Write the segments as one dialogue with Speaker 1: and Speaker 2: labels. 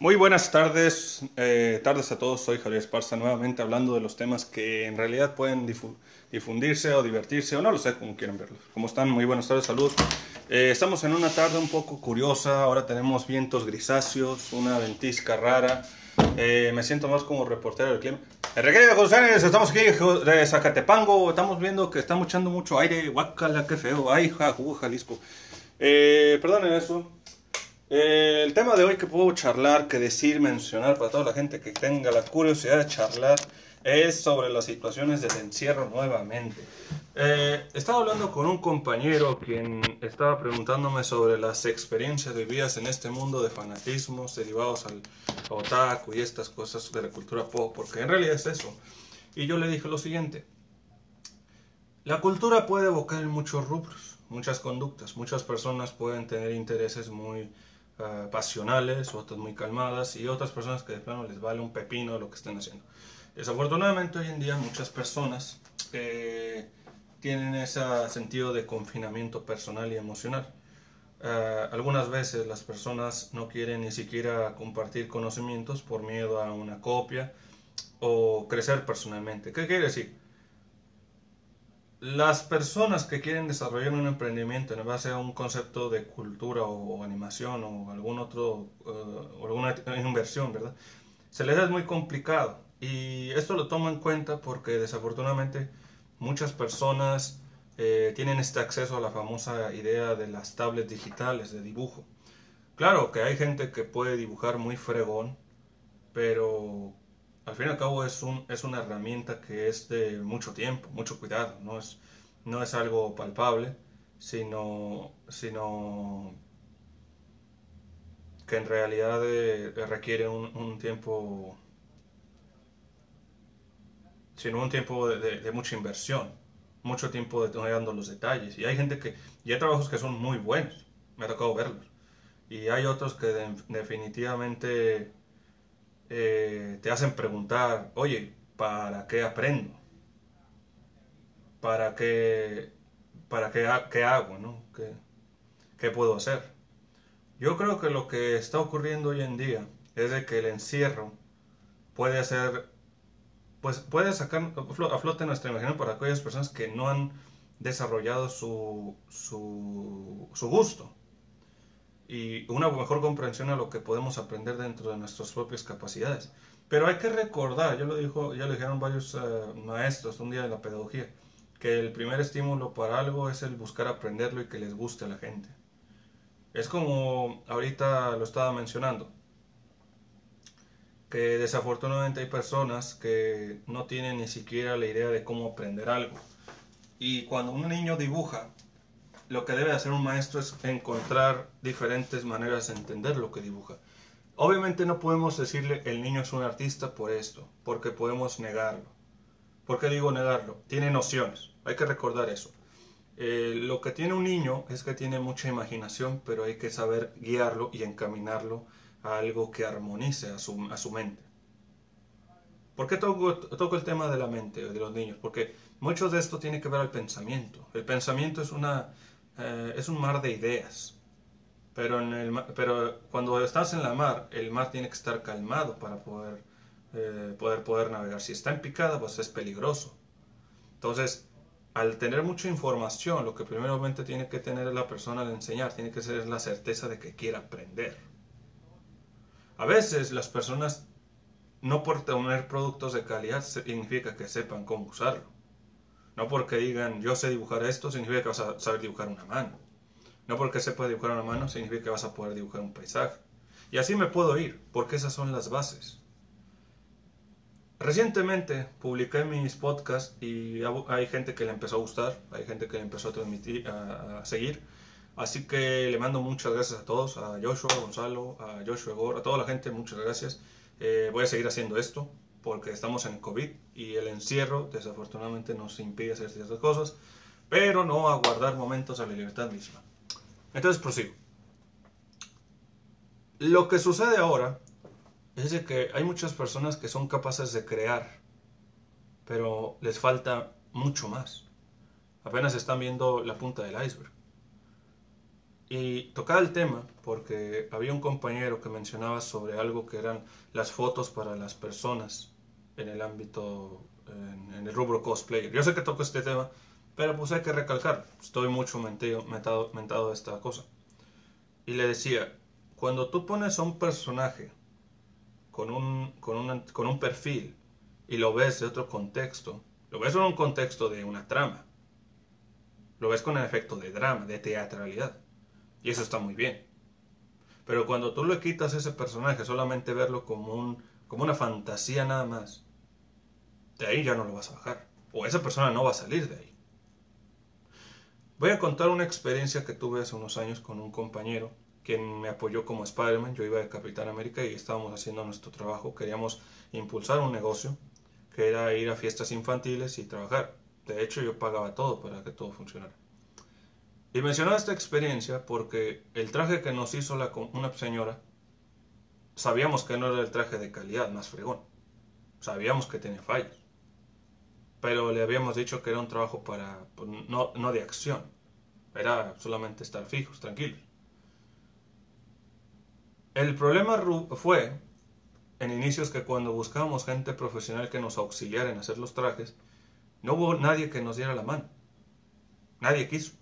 Speaker 1: Muy buenas tardes, eh, tardes a todos. Soy Javier Esparza nuevamente hablando de los temas que en realidad pueden difundirse o divertirse o no lo sé como quieran verlos. ¿Cómo están? Muy buenas tardes, salud. Eh, estamos en una tarde un poco curiosa. Ahora tenemos vientos grisáceos, una ventisca rara. Eh, me siento más como reportero del clima. Enrique José, estamos aquí de Zacatepango. Estamos viendo que estamos echando mucho aire. Guacala, qué feo. Ay, Jalisco. perdonen eso. Eh, el tema de hoy que puedo charlar, que decir, mencionar para toda la gente que tenga la curiosidad de charlar es sobre las situaciones del encierro nuevamente. Eh, estaba hablando con un compañero quien estaba preguntándome sobre las experiencias vividas en este mundo de fanatismos derivados al otaku y estas cosas de la cultura pop, porque en realidad es eso. Y yo le dije lo siguiente, la cultura puede evocar en muchos rubros, muchas conductas, muchas personas pueden tener intereses muy uh, pasionales, otras muy calmadas y otras personas que de plano les vale un pepino lo que estén haciendo. Desafortunadamente hoy en día muchas personas eh, tienen ese sentido de confinamiento personal y emocional. Uh, algunas veces las personas no quieren ni siquiera compartir conocimientos por miedo a una copia o crecer personalmente. ¿Qué quiere decir? Las personas que quieren desarrollar un emprendimiento en base a un concepto de cultura o, animación o algún otro uh, alguna inversión, ¿verdad? Se les es muy complicado y esto lo tomo en cuenta porque desafortunadamente muchas personas eh, tienen este acceso a la famosa idea de las tablets digitales de dibujo. Claro que hay gente que puede dibujar muy fregón, pero al fin y al cabo es, un, es una herramienta que es de mucho tiempo, mucho cuidado, no es, no es algo palpable, sino, sino que en realidad eh, requiere un, tiempo, sino un tiempo de, mucha inversión, mucho tiempo detallando los detalles. Y hay gente que, y hay trabajos que son muy buenos, me ha tocado verlos. Y hay otros que definitivamente eh, te hacen preguntar, oye, ¿para qué aprendo? ¿Para qué, para qué, qué hago? ¿no? ¿Qué, ¿Qué puedo hacer? Yo creo que lo que está ocurriendo hoy en día es de que el encierro puede hacer, pues puede sacar a flote nuestra imaginación para aquellas personas que no han desarrollado su, su gusto y una mejor comprensión a lo que podemos aprender dentro de nuestras propias capacidades. Pero hay que recordar, ya lo, dijo, ya lo dijeron varios eh, maestros un día de la pedagogía, que el primer estímulo para algo es el buscar aprenderlo y que les guste a la gente. Es como ahorita lo estaba mencionando, que desafortunadamente hay personas que no tienen ni siquiera la idea de cómo aprender algo. Y cuando un niño dibuja, lo que debe hacer un maestro es encontrar diferentes maneras de entender lo que dibuja. Obviamente no podemos decirle el niño es un artista por esto, porque podemos negarlo. ¿Por qué digo negarlo? Tiene nociones, hay que recordar eso. Eh, lo que tiene un niño es que tiene mucha imaginación, pero hay que saber guiarlo y encaminarlo a algo que armonice a su, a su mente. ¿Por qué toco, toco el tema de la mente de los niños? Porque mucho de esto tiene que ver al pensamiento. El pensamiento es una, eh, es un mar de ideas. Pero, cuando estás en la mar, el mar tiene que estar calmado para poder, eh, poder, poder navegar. Si está en picada, pues es peligroso. Entonces, al tener mucha información, lo que primeramente tiene que tener la persona al enseñar, tiene que ser la certeza de que quiera aprender. A veces las personas, no por tener productos de calidad, significa que sepan cómo usarlo. No porque digan yo sé dibujar esto significa que vas a saber dibujar una mano. No porque sepa dibujar una mano significa que vas a poder dibujar un paisaje. Y así me puedo ir, porque esas son las bases. Recientemente publiqué mis podcasts y hay gente que le empezó a gustar, hay gente que le empezó a, transmitir, a, seguir. Así que le mando muchas gracias a todos, a Joshua, a Gonzalo, a Joshua Gore, a toda la gente, muchas gracias. Eh, voy a seguir haciendo esto porque estamos en COVID y el encierro desafortunadamente nos impide hacer ciertas cosas, pero no aguardar momentos a la libertad misma. Entonces prosigo. Lo que sucede ahora es que hay muchas personas que son capaces de crear, pero les falta mucho más. Apenas están viendo la punta del iceberg. Y tocaba el tema porque había un compañero que mencionaba sobre algo que eran las fotos para las personas en el ámbito, en, el rubro cosplayer. Yo sé que toco este tema, pero pues hay que recalcar, estoy mucho mentido, mentado, mentado esta cosa. Y le decía, cuando tú pones a un personaje con un, con, con un perfil y lo ves de otro contexto, lo ves en un contexto de una trama, lo ves con el efecto de drama, de teatralidad. Y eso está muy bien. Pero cuando tú le quitas ese personaje, solamente verlo como, un, como una fantasía nada más, de ahí ya no lo vas a bajar. O esa persona no va a salir de ahí. Voy a contar una experiencia que tuve hace unos años con un compañero quien me apoyó como Spider-Man. Yo iba de Capitán América y estábamos haciendo nuestro trabajo. Queríamos impulsar un negocio que era ir a fiestas infantiles y trabajar. De hecho, yo pagaba todo para que todo funcionara. Y mencionaba esta experiencia porque el traje que nos hizo la, una señora, sabíamos que no era el traje de calidad más fregón. Sabíamos que tenía fallos. Pero le habíamos dicho que era un trabajo para, pues, no, no de acción. Era solamente estar fijos, tranquilos. El problema fue, en inicios, que cuando buscábamos gente profesional que nos auxiliara en hacer los trajes, no hubo nadie que nos diera la mano. Nadie quiso.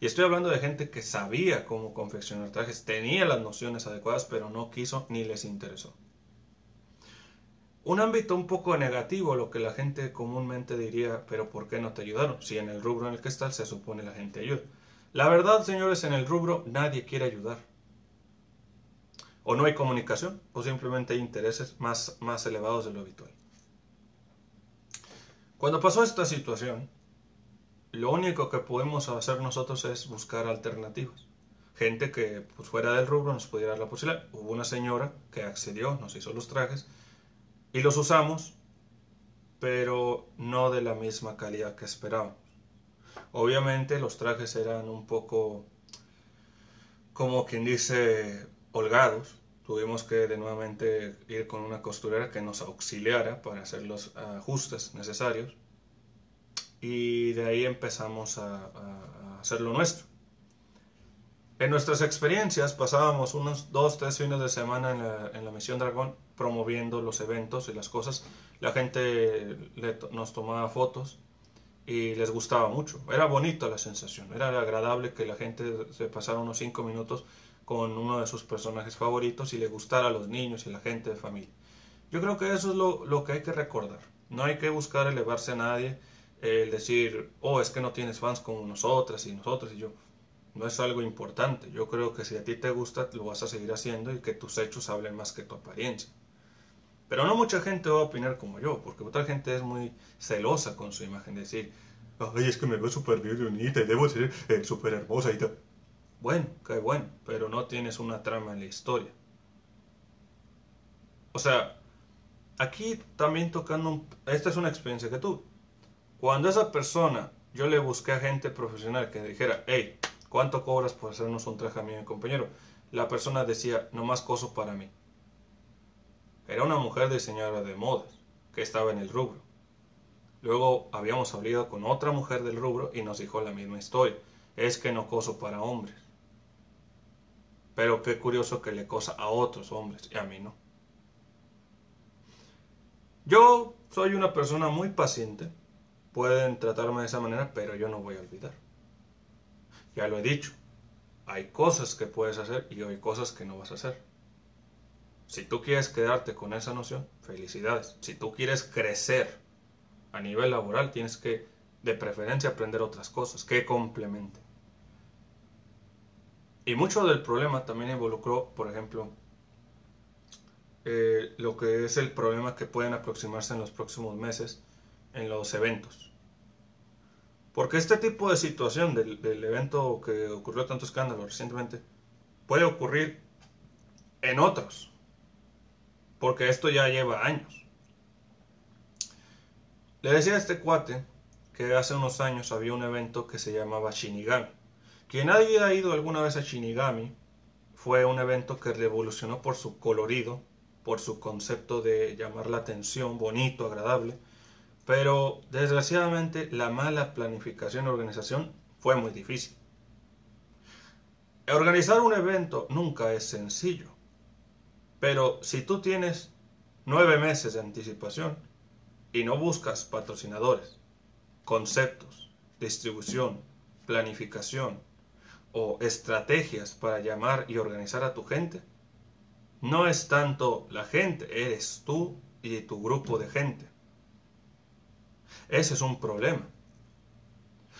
Speaker 1: Y estoy hablando de gente que sabía cómo confeccionar trajes, tenía las nociones adecuadas, pero no quiso ni les interesó. Un ámbito un poco negativo, lo que la gente comúnmente diría, pero ¿por qué no te ayudaron? Si en el rubro en el que estás se supone la gente ayuda. La verdad, señores, en el rubro nadie quiere ayudar. O no hay comunicación, o simplemente hay intereses más, más elevados de lo habitual. Cuando pasó esta situación, lo único que podemos hacer nosotros es buscar alternativas. Gente que pues, fuera del rubro nos pudiera dar la posibilidad. Hubo una señora que accedió, nos hizo los trajes y los usamos, pero no de la misma calidad que esperábamos. Obviamente los trajes eran un poco, como quien dice, holgados, tuvimos que de nuevamente ir con una costurera que nos auxiliara para hacer los ajustes necesarios y de ahí empezamos a, hacer lo nuestro. En nuestras experiencias pasábamos unos dos, tres fines de semana en la, Misión Dragón promoviendo los eventos y las cosas. La gente nos tomaba fotos y les gustaba mucho. Era bonita la sensación, era agradable que la gente se pasara unos cinco minutos con uno de sus personajes favoritos y le gustara a los niños y la gente de familia. Yo creo que eso es lo, que hay que recordar. No hay que buscar elevarse a nadie, el decir, oh, es que no tienes fans como nosotras y nosotros y yo. No es algo importante. Yo creo que si a ti te gusta, lo vas a seguir haciendo y que tus hechos hablen más que tu apariencia. Pero no mucha gente va a opinar como yo, porque otra gente es muy celosa con su imagen. Decir, ay, es que me veo súper bien y debo ser eh, súper hermosa y tal. Bueno, qué bueno, pero no tienes una trama en la historia. O sea, aquí también tocando, esta es una experiencia que tuve. Cuando esa persona, yo le busqué a gente profesional que dijera, hey, ¿cuánto cobras por hacernos un traje a mi compañero? La persona decía, no más coso para mí. Era una mujer diseñadora de modas que estaba en el rubro. Luego habíamos hablado con otra mujer del rubro y nos dijo la misma historia. Es que no coso para hombres. Pero qué curioso que le cosa a otros hombres y a mí no. Yo soy una persona muy paciente. Pueden tratarme de esa manera, pero yo no voy a olvidar. Ya lo he dicho. Hay cosas que puedes hacer y hay cosas que no vas a hacer. Si tú quieres quedarte con esa noción, felicidades. Si tú quieres crecer a nivel laboral, tienes que, de preferencia, aprender otras cosas que complementen. Y mucho del problema también involucró, por ejemplo, eh, lo que es el problema que pueden aproximarse en los próximos meses en los eventos. Porque este tipo de situación del, evento que ocurrió tanto escándalo recientemente puede ocurrir en otros. Porque esto ya lleva años. Le decía a este cuate que hace unos años había un evento que se llamaba Shinigami quien haya ido alguna vez a Shinigami fue un evento que revolucionó por su colorido, por su concepto de llamar la atención, bonito, agradable, pero desgraciadamente la mala planificación y organización fue muy difícil. Organizar un evento nunca es sencillo, pero si tú tienes nueve meses de anticipación y no buscas patrocinadores, conceptos, distribución, planificación o estrategias para llamar y organizar a tu gente, no es tanto la gente, eres tú y tu grupo de gente. Ese es un problema.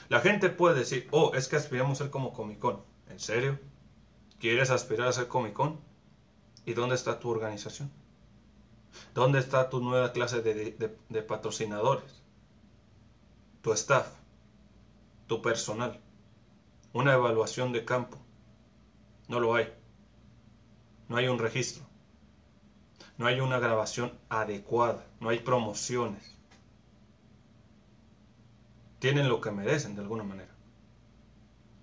Speaker 1: La gente puede decir, oh, es que aspiramos a ser como Comic Con. ¿En serio? ¿Quieres aspirar a ser Comic Con? ¿Y dónde está tu organización? ¿Dónde está tu nueva clase de, de patrocinadores? Tu staff, tu personal, una evaluación de campo. No lo hay. No hay un registro. No hay una grabación adecuada. No hay promociones tienen lo que merecen de alguna manera.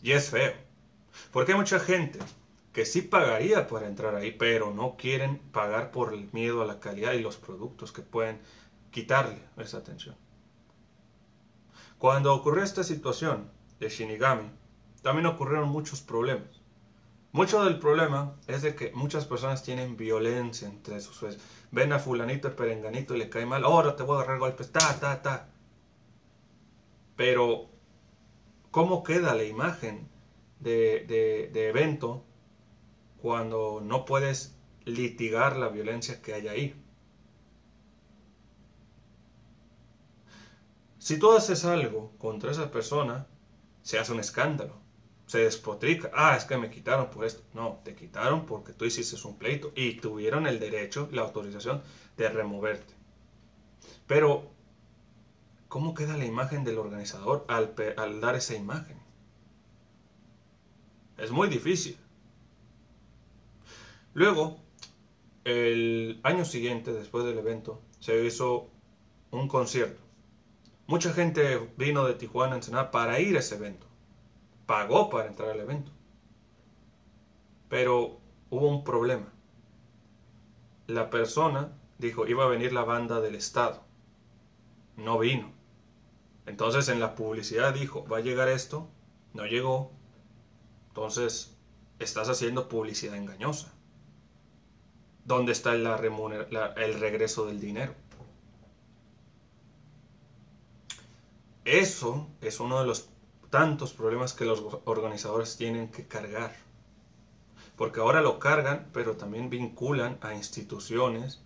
Speaker 1: Y es feo. Porque hay mucha gente que sí pagaría para entrar ahí, pero no quieren pagar por el miedo a la calidad y los productos que pueden quitarle esa atención. Cuando ocurrió esta situación de Shinigami, también ocurrieron muchos problemas. Mucho del problema es de que muchas personas tienen violencia entre sus Ven a fulanito, el perenganito y le cae mal, ahora te voy a agarrar golpes, ta, ta, ta. Pero, ¿cómo queda la imagen de, evento cuando no puedes litigar la violencia que hay ahí? Si tú haces algo contra esa persona, se hace un escándalo, se despotrica. Ah, es que me quitaron por esto. No, te quitaron porque tú hiciste un pleito y tuvieron el derecho, la autorización de removerte. Pero ¿Cómo queda la imagen del organizador al, dar esa imagen? Es muy difícil. Luego, el año siguiente, después del evento, se hizo un concierto. Mucha gente vino de Tijuana a Ensenada para ir a ese evento. Pagó para entrar al evento. Pero hubo un problema. La persona dijo, iba a venir la banda del Estado. No vino. Entonces en la publicidad dijo, va a llegar esto, no llegó, entonces estás haciendo publicidad engañosa. ¿Dónde está el regreso del dinero? Eso es uno de los tantos problemas que los organizadores tienen que cargar. Porque ahora lo cargan, pero también vinculan a instituciones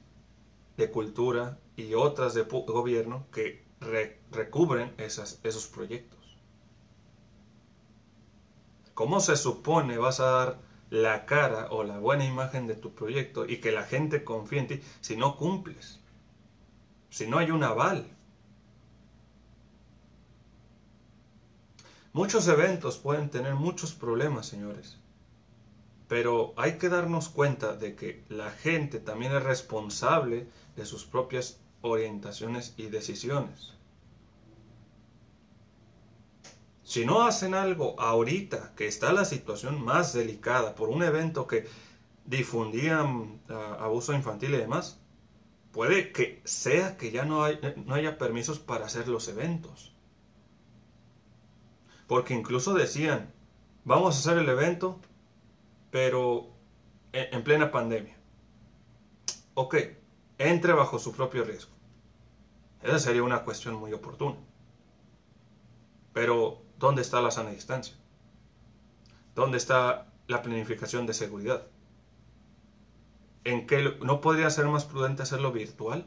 Speaker 1: de cultura y otras de gobierno que recubren esos proyectos. ¿Cómo se supone vas a dar la cara o la buena imagen de tu proyecto y que la gente confíe en ti si no cumples? Si no hay un aval. Muchos eventos pueden tener muchos problemas, señores. Pero hay que darnos cuenta de que la gente también es responsable de sus propias orientaciones y decisiones. Si no hacen algo ahorita, que está la situación más delicada por un evento que difundían ah, abuso infantil y demás, puede que sea que ya no, no haya permisos para hacer los eventos. Porque incluso decían, vamos a hacer el evento, pero en plena pandemia. Ok, entre bajo su propio riesgo. Esa sería una cuestión muy oportuna. Pero, ¿dónde está la sana distancia? ¿Dónde está la planificación de seguridad? ¿En qué no podría ser más prudente hacerlo virtual?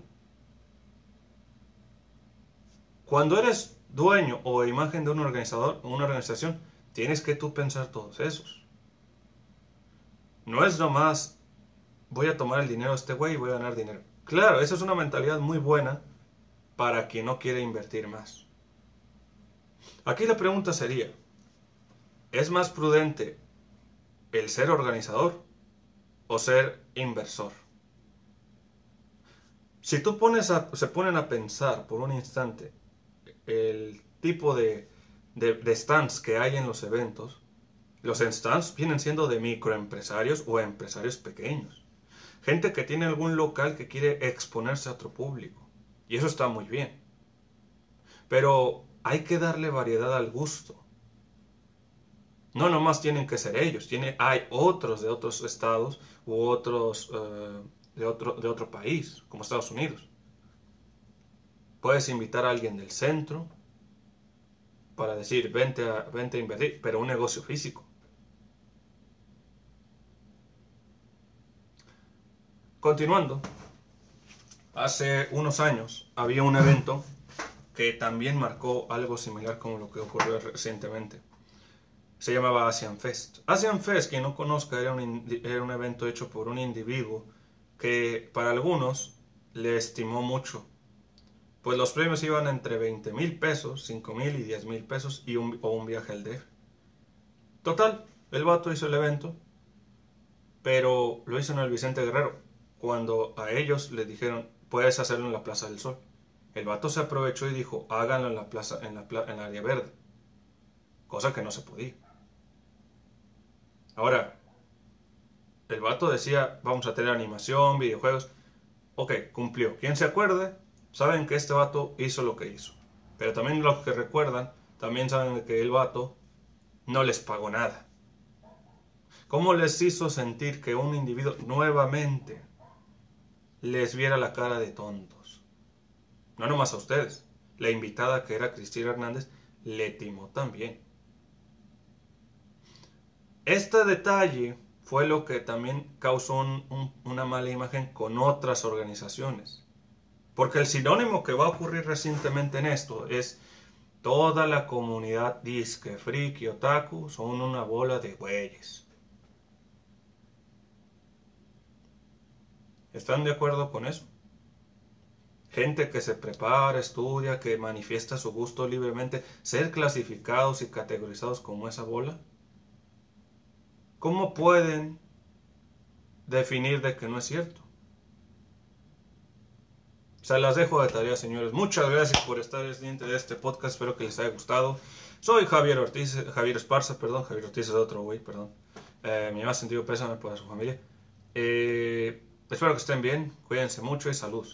Speaker 1: Cuando eres dueño o imagen de un organizador o una organización, tienes que tú pensar todos esos. No es nomás voy a tomar el dinero de este güey y voy a ganar dinero. Claro, esa es una mentalidad muy buena para quien no quiere invertir más. Aquí la pregunta sería, ¿es más prudente el ser organizador o ser inversor? Si tú pones a, se ponen a pensar por un instante el tipo de, de stands que hay en los eventos, los stands vienen siendo de microempresarios o empresarios pequeños. Gente que tiene algún local que quiere exponerse a otro público. Y eso está muy bien. Pero hay que darle variedad al gusto. No nomás tienen que ser ellos, tiene, hay otros de otros estados u otros eh, de, otro, de otro país, como Estados Unidos. Puedes invitar a alguien del centro para decir, vente a, vente a invertir, pero un negocio físico. Continuando, hace unos años había un evento que también marcó algo similar como lo que ocurrió recientemente. Se llamaba Asian Fest. Asian Fest, quien no conozca, era un, era evento hecho por un individuo que para algunos le estimó mucho. Pues los premios iban entre 20 mil pesos, 5 mil y 10 mil pesos y un, o un viaje al DF. Total, el vato hizo el evento, pero lo hizo en el Vicente Guerrero, cuando a ellos les dijeron, puedes hacerlo en la Plaza del Sol. El vato se aprovechó y dijo, háganlo en la plaza, en la, en área verde. Cosa que no se podía. Ahora, el vato decía, vamos a tener animación, videojuegos. Ok, cumplió. ¿Quién se acuerde? Saben que este vato hizo lo que hizo. Pero también los que recuerdan, también saben que el vato no les pagó nada. ¿Cómo les hizo sentir que un individuo nuevamente les viera la cara de tontos. No nomás a ustedes. La invitada que era Cristina Hernández le timó también. Este detalle fue lo que también causó una mala imagen con otras organizaciones. Porque el sinónimo que va a ocurrir recientemente en esto es toda la comunidad disque, friki, otaku son una bola de güeyes. ¿Están de acuerdo con eso? Gente que se prepara, estudia, que manifiesta su gusto libremente, ser clasificados y categorizados como esa bola. ¿Cómo pueden definir de que no es cierto? Se las dejo de tarea, señores. Muchas gracias por estar pendiente de este podcast. Espero que les haya gustado. Soy Javier Ortiz, Javier Esparza, perdón. Javier Ortiz es otro güey, perdón. Eh, mi más sentido pésame por su familia. Eh, Espero que estén bien, cuídense mucho y salud.